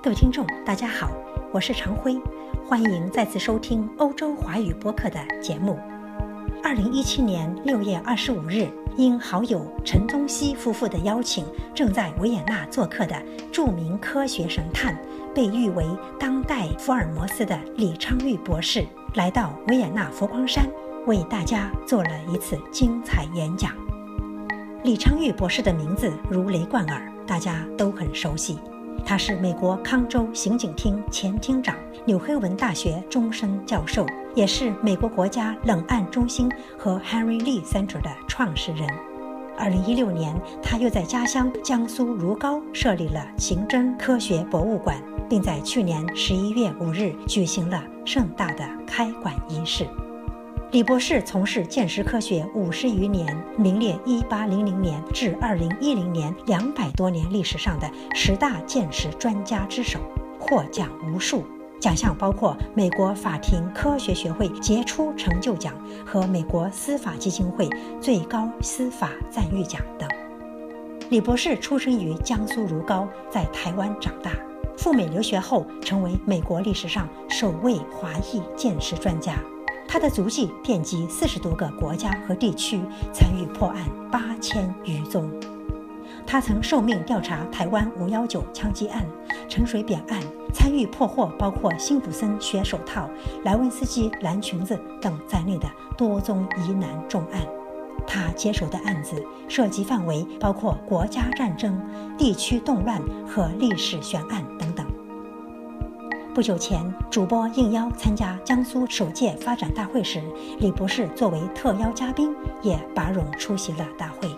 各位听众，大家好，我是常辉，欢迎再次收听欧洲华语播客的节目。二零一七年六月二十五日，因好友陈宗熙夫妇的邀请，正在维也纳做客的著名科学神探，被誉为当代福尔摩斯的李昌钰博士，来到维也纳佛光山，为大家做了一次精彩演讲。李昌钰博士的名字如雷贯耳，大家都很熟悉。他是美国康州刑警厅前厅长，纽黑文大学终身教授，也是美国国家冷案中心和 Henry Lee Center 的创始人。二零一六年，他又在家乡江苏如皋设立了刑侦科学博物馆，并在去年十一月五日举行了盛大的开馆仪式。李博士从事鉴识科学五十余年，名列一八零零年至二零一零年两百多年历史上的十大鉴识专家之首，获奖无数，奖项包括美国法庭科学学会杰出成就奖和美国司法基金会最高司法赞誉奖等。李博士出生于江苏如皋，在台湾长大，赴美留学后成为美国历史上首位华裔鉴识专家。他的足迹遍及四十多个国家和地区，参与破案八千余宗。他曾受命调查台湾五幺九枪击案、陈水扁案，参与破获包括辛普森血手套、莱文斯基蓝裙子等在内的多宗疑难重案。他接手的案子涉及范围包括国家战争、地区动乱和历史悬案等等。不久前，主播应邀参加江苏首届发展大会时，李博士作为特邀嘉宾也拔冗出席了大会。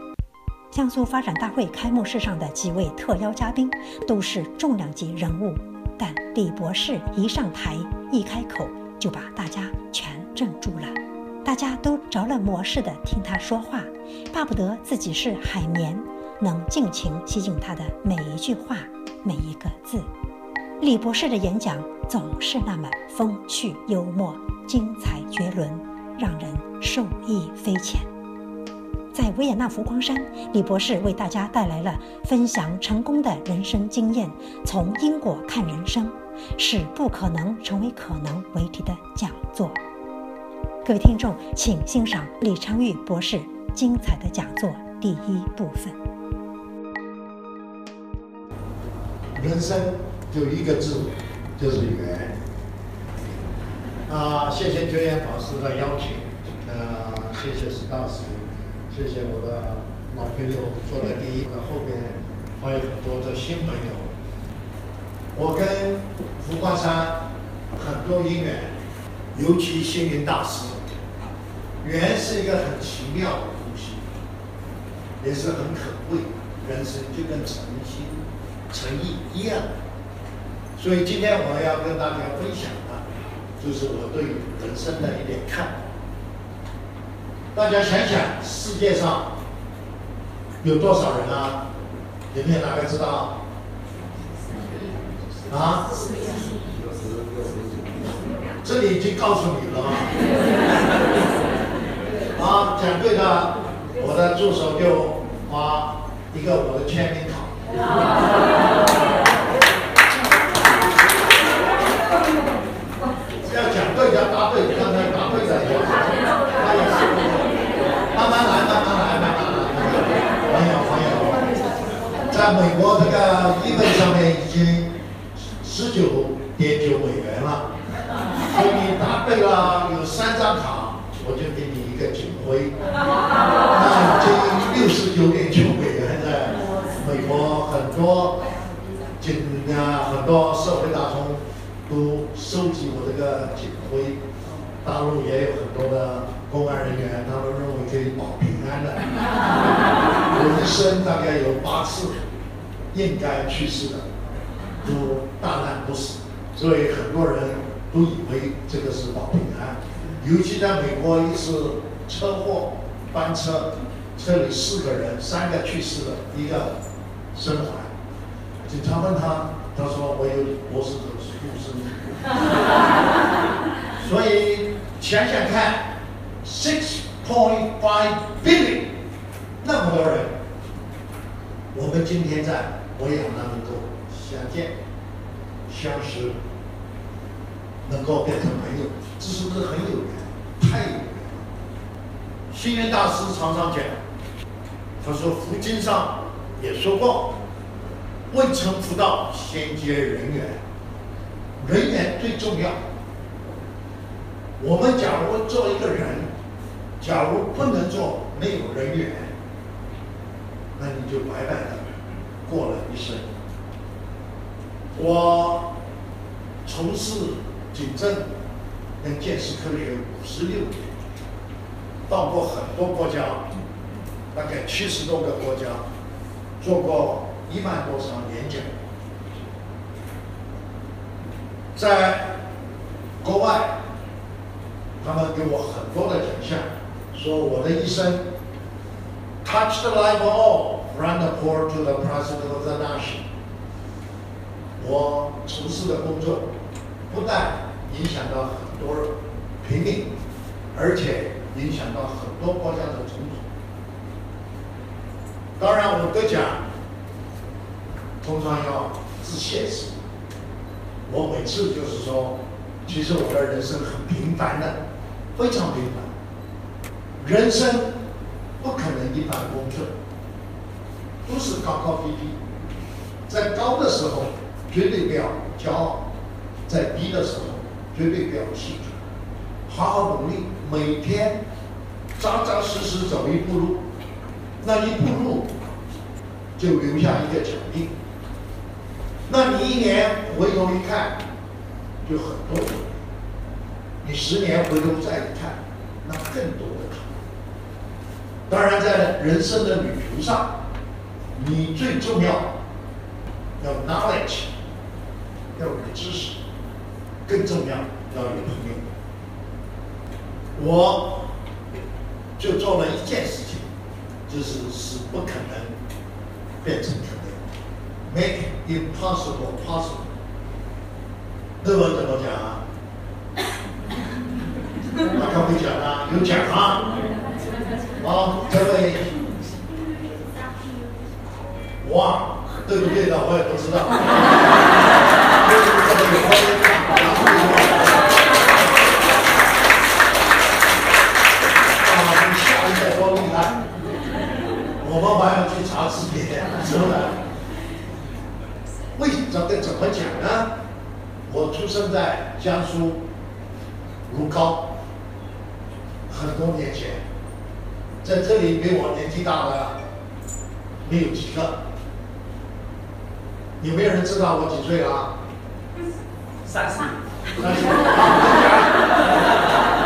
江苏发展大会开幕式上的几位特邀嘉宾都是重量级人物，但李博士一上台一开口就把大家全镇住了，大家都着了魔似的听他说话，巴不得自己是海绵，能尽情吸进他的每一句话，每一个字。李博士的演讲总是那么风趣幽默、精彩绝伦，让人受益匪浅。在维也纳浮光山，李博士为大家带来了分享成功的人生经验，从因果看人生，使不可能成为可能为题的讲座。各位听众，请欣赏李昌钰博士精彩的讲座第一部分。人生。就一个字，就是缘。啊，谢谢觉言法师的邀请，呃，谢谢史大师，谢谢我的老朋友坐在第一的后边，还有很多的新朋友。我跟福光山很多因缘，尤其星云大师，缘是一个很奇妙的东西，也是很可贵。人生就跟诚心、诚意一样。所以今天我要跟大家分享的，就是我对人生的一点看法。大家想想，世界上有多少人啊？有没有哪个知道？啊？这里已经告诉你了吗？啊，讲对的，我的助手就发一个我的签名卡。警徽，大陆也有很多的公安人员，他们认为可以保平安的。我一生大概有八次应该去世的，都大难不死，所以很多人都以为这个是保平安。尤其在美国一次车祸翻车，车里四个人，三个去世了，一个生还。警察问他，他说我有博士的。所以想想看，six point five billion 那么多人，我们今天在维也纳能够相见，相识，能够变成朋友，这是不是很有缘？太有缘了。星云大师常常讲，他说佛经上也说过，未成佛道，先结人缘，人缘最重要。我们假如做一个人，假如不能做，没有人缘，那你就白白的过了一生。我从事警政跟建设科学五十六年，到过很多国家，大概七十多个国家，做过一万多场演讲，在国外，他们给我很多的奖项，说我的一生 touch the life of all from the poor to the president of the nation。我从事的工作不但影响到很多平民，而且影响到很多国家的总统。当然，我得奖通常要致谢词。我每次就是说，其实我的人生很平凡的，非常平凡。人生不可能一帆风顺，都是高高低低。在高的时候，绝对不要骄傲；在低的时候，绝对不要气馁。好好努力，每天扎扎实实走一步路，那一步路就留下一个脚印。那你一年回头一看，就很多；你十年回头再一看，那更多的。当然，在人生的旅途上，你最重要要 knowledge，要有知识，更重要要有朋友。我就做了一件事情，就是使不可能变成可能，make impossible possible。那么怎么讲啊？大家会讲啊，有讲啊。啊，这位，哇，对不对的我也不知道。啊，下一代多厉害！我们还要去查字典，是不是？为怎么怎么讲呢？我出生在江苏如皋，很多年前。在这里比我年纪大的没有几个，有没有人知道我几岁啊？三十。三十。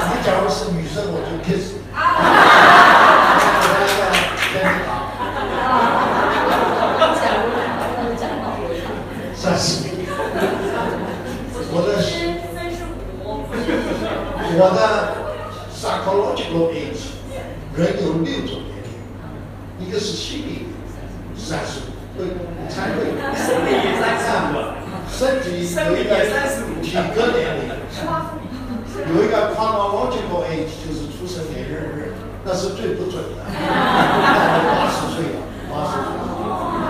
你假如是女生，我就 kiss。三十。我的三十五。我的 psychological age。人有六种年龄，一个是心理三十五，对，才对。身体也三十五，身体有一个体格年龄，有一个 chronological age，就是出生年月日，那是最不准的。八十岁了，八十岁。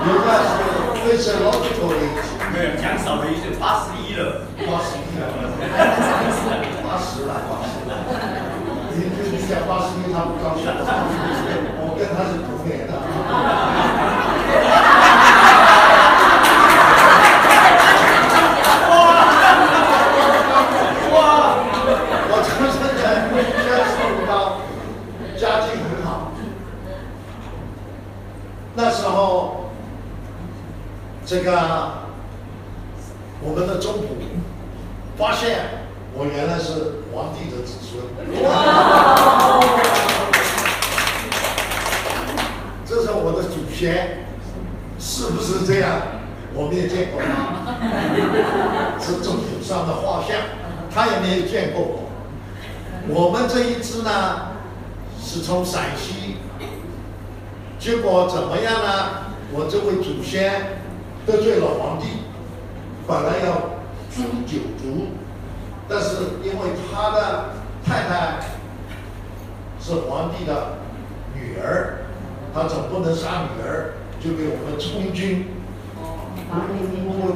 有个是 physiological age，没有讲少了一岁，八十一了，八十一了，八十了。他不高兴，我跟他是同年的。哇！我出生在江苏如皋，家境很好。那时候，这个我们的中普发现。我原来是皇帝的子孙，这是我的祖先，是不是这样？我没有见过他，是政府上的画像，他也没有见过我。我们这一支呢，是从陕西，结果怎么样呢？我这位祖先得罪了皇帝，本来要诛九族。但是因为他的太太是皇帝的女儿，他总不能杀女儿，就给我们充军，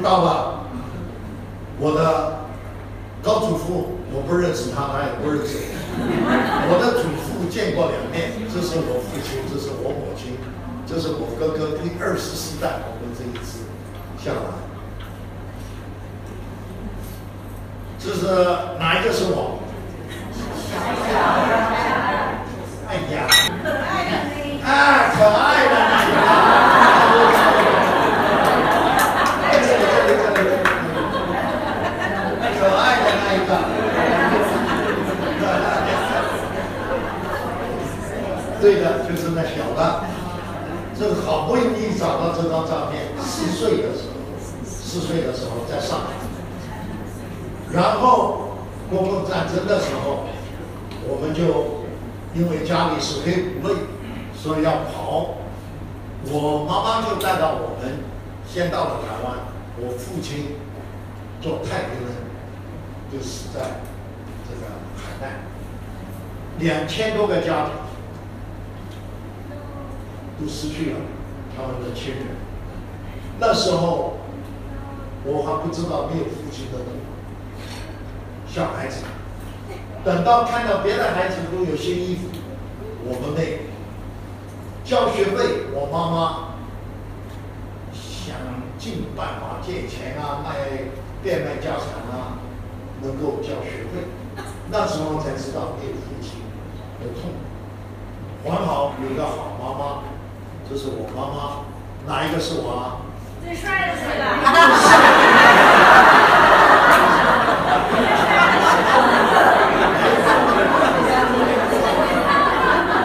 到了我的高祖父我不认识他，他也不认识我。我的祖父见过两面，这是我父亲，这是我母亲，这是我哥哥第二十四代，我们这一支下来。这是哪一个是我？哎呀，啊，可爱的那一个。可爱的那一个。对的，就是那小的。这个好不容易找到这张照片，四岁的时候，四岁的时候在上海。然后国共战争的时候，我们就因为家里是黑五类，所以要跑。我妈妈就带到我们，先到了台湾。我父亲做太平人，就死在这个海难，两千多个家庭都失去了他们的亲人。那时候我还不知道没有父亲的痛苦。小孩子，等到看到别的孩子都有新衣服，我们没有。交学费，我妈妈想尽办法借钱啊，卖变卖家产啊，能够交学费。那时候才知道没有父亲的痛苦。还好有个好妈妈，这是我妈妈，哪一个是我啊？最帅的那个。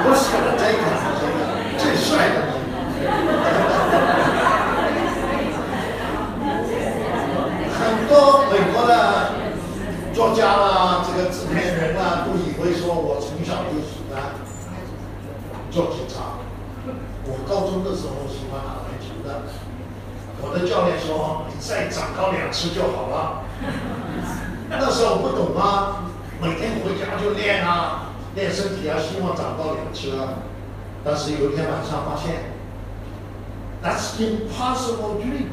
不是的，这个是这个最帅的那个。很多美国的作家啦，这个制片人啊，都以为说我从小就喜欢做警察。我高中的时候喜欢打篮球的，我的教练说你再长高两尺就好了。那时候不懂啊，每天回家就练啊，练身体啊，希望长高两尺啊。但是有一天晚上发现，That's impossible dream。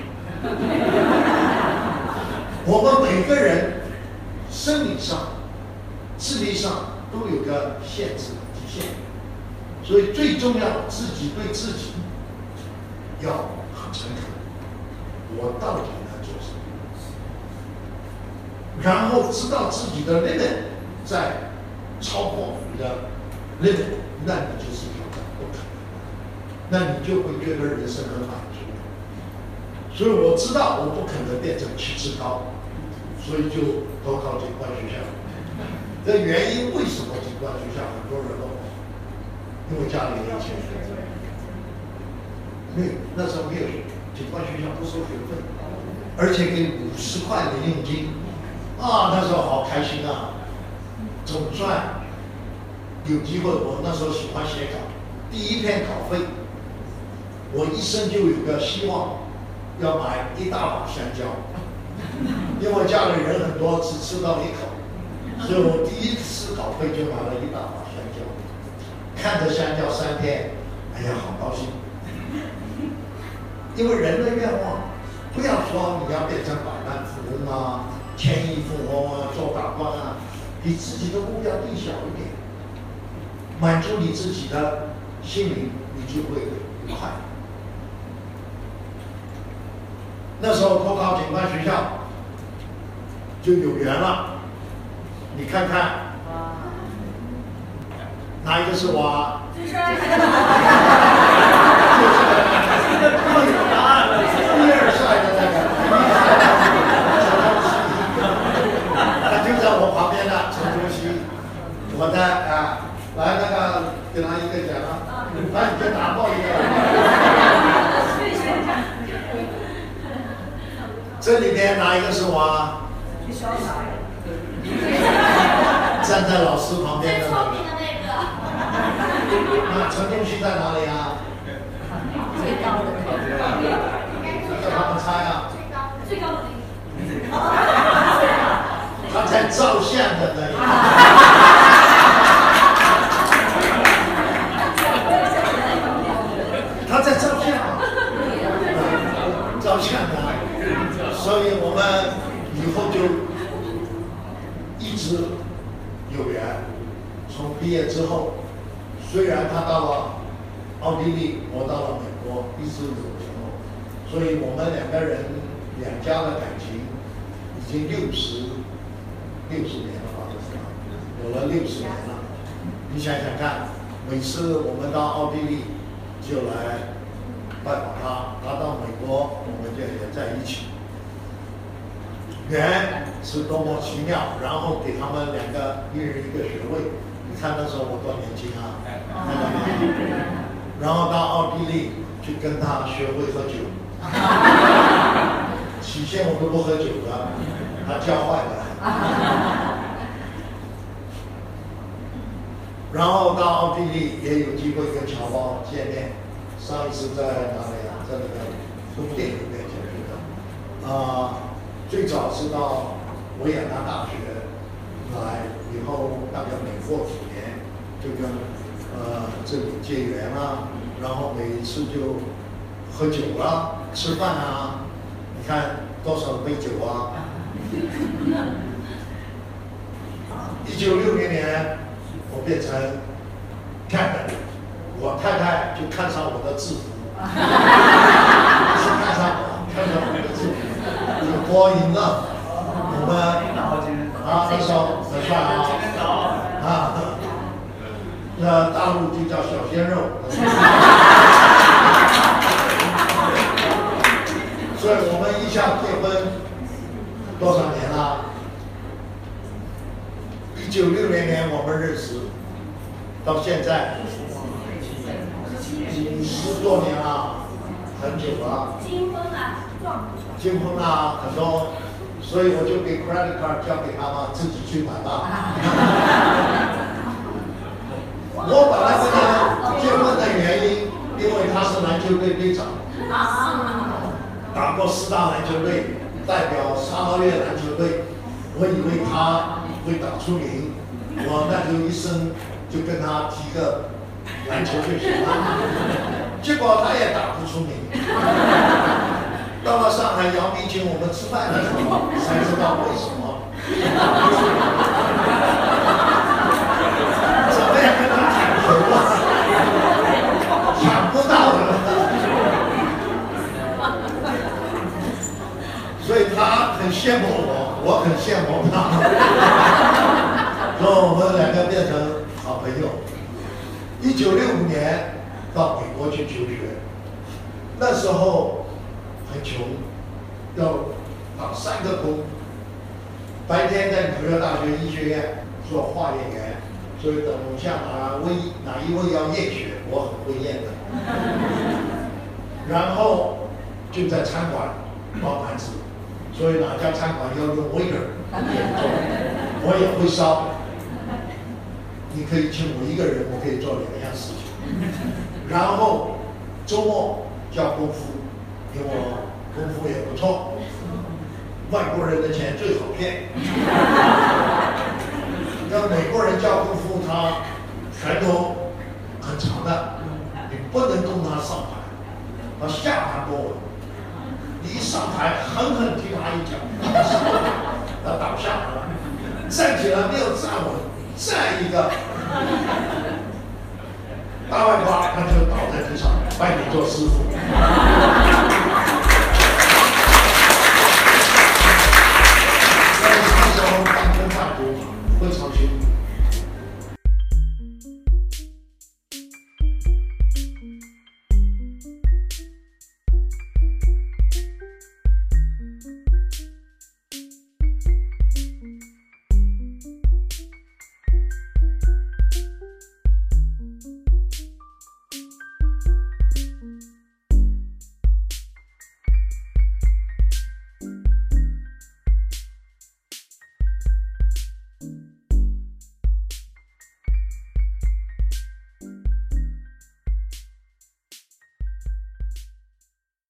我们每个人生理上、智力上都有个限制极限，所以最重要自己对自己要很诚恳。我到底能做什么？然后知道自己的 limit 在超过你的那种那你就是挑战不可能，那你就会觉得人生很满足。所以我知道我不可能变成七尺高，所以就投考警官学校。这原因为什么警官学校很多人都因为家里没钱，没有那时候没有警官学校不收学费，而且给五十块的佣金，啊，那时候好开心啊！总算有机会，我那时候喜欢写稿，第一篇稿费，我一生就有个希望，要买一大把香蕉，因为家里人很多，只吃到一口，所以我第一次稿费就买了一大把香蕉，看着香蕉三天，哎呀，好高兴。因为人的愿望，不要说你要变成百万富翁啊、千亿富翁啊、做大官啊，比自己的目标定小一点，满足你自己的心灵，你就会愉快。那时候投考警官学校就有缘了，你看看，哪一个是我啊？最帅的。第二帅的那个，他就在我旁边的陈中熙，我的啊，来那个给他一个奖啊，来你就拿报一个。这里边哪一个是我啊？最潇洒。站在老师旁边的那个最聪明。的那个。那陈中熙在哪里啊？最高的那个。叫他们猜啊。最高的那个。他在照相的那一个。他在照相啊，照相的啊，所以我们以以后就一直有缘。从毕业之后，虽然他到了奥地利，我到了美国，一直有联络，所以我们两个人两家的感情已经六十六十年了吧，是吧？有了六十年了。你想想看，每次我就来拜访他，他到美国我们就也在一起。缘是多么奇妙，然后给他们两个一人一个学位。你看那时候我多年轻啊，看到吗？然后到奥地利去跟他学会喝酒。起先我都不喝酒的，他教坏的。然后到奥地利也有机会跟侨胞见面，上一次在哪里啊？在那个宫殿里面见面的。啊、最早是到维也纳大学来，以后大概每过几年就跟呃这里结缘啦，然后每一次就喝酒啦、吃饭啊，你看多少杯酒啊？一九六零年，我变成 captain，我太太就看上我的制服，不 是看上我，看上我的制服，就 fall in love。我们啊那时候很帅啊啊，那大陆就叫小鲜肉。所以我们一下结婚多少年九六零年我们认识，到现在十多年了，很久了。金婚啊，撞结婚啊，很多，所以我就给 credit card 交给他嘛，自己去买吧。我本来跟他结婚的原因，因为他是篮球队队长，打过四大篮球队，代表沙捞越篮球队，我以为他会打出名，我那就一生就跟他踢个 篮球就行了，结果他也打不出名。到了上海，姚明请我们吃饭的时候，才知道为什么。怎么样跟他抢球啊？抢不到的。所以他很羡慕我，我很羡慕他。所以我们两个变成好朋友。一九六五年到美国去求学，那时候很穷，要打三个工。白天在纽约大学医学院做化验员，所以等下哪位哪一位要验血，我很会验的。然后就在餐馆包盘子，所以哪家餐馆要用 waiter 我也会烧。你可以请我一个人，我可以做两样事情。然后周末教功夫，因为我功夫也不错。外国人的钱最好骗。那美国人教功夫，他拳头很长的，你不能供他上盘，他下盘多稳。你一上台狠狠踢他一脚，他倒下了，站起来没有站稳，再一个大外挂，他就倒在地上，拜你做师傅。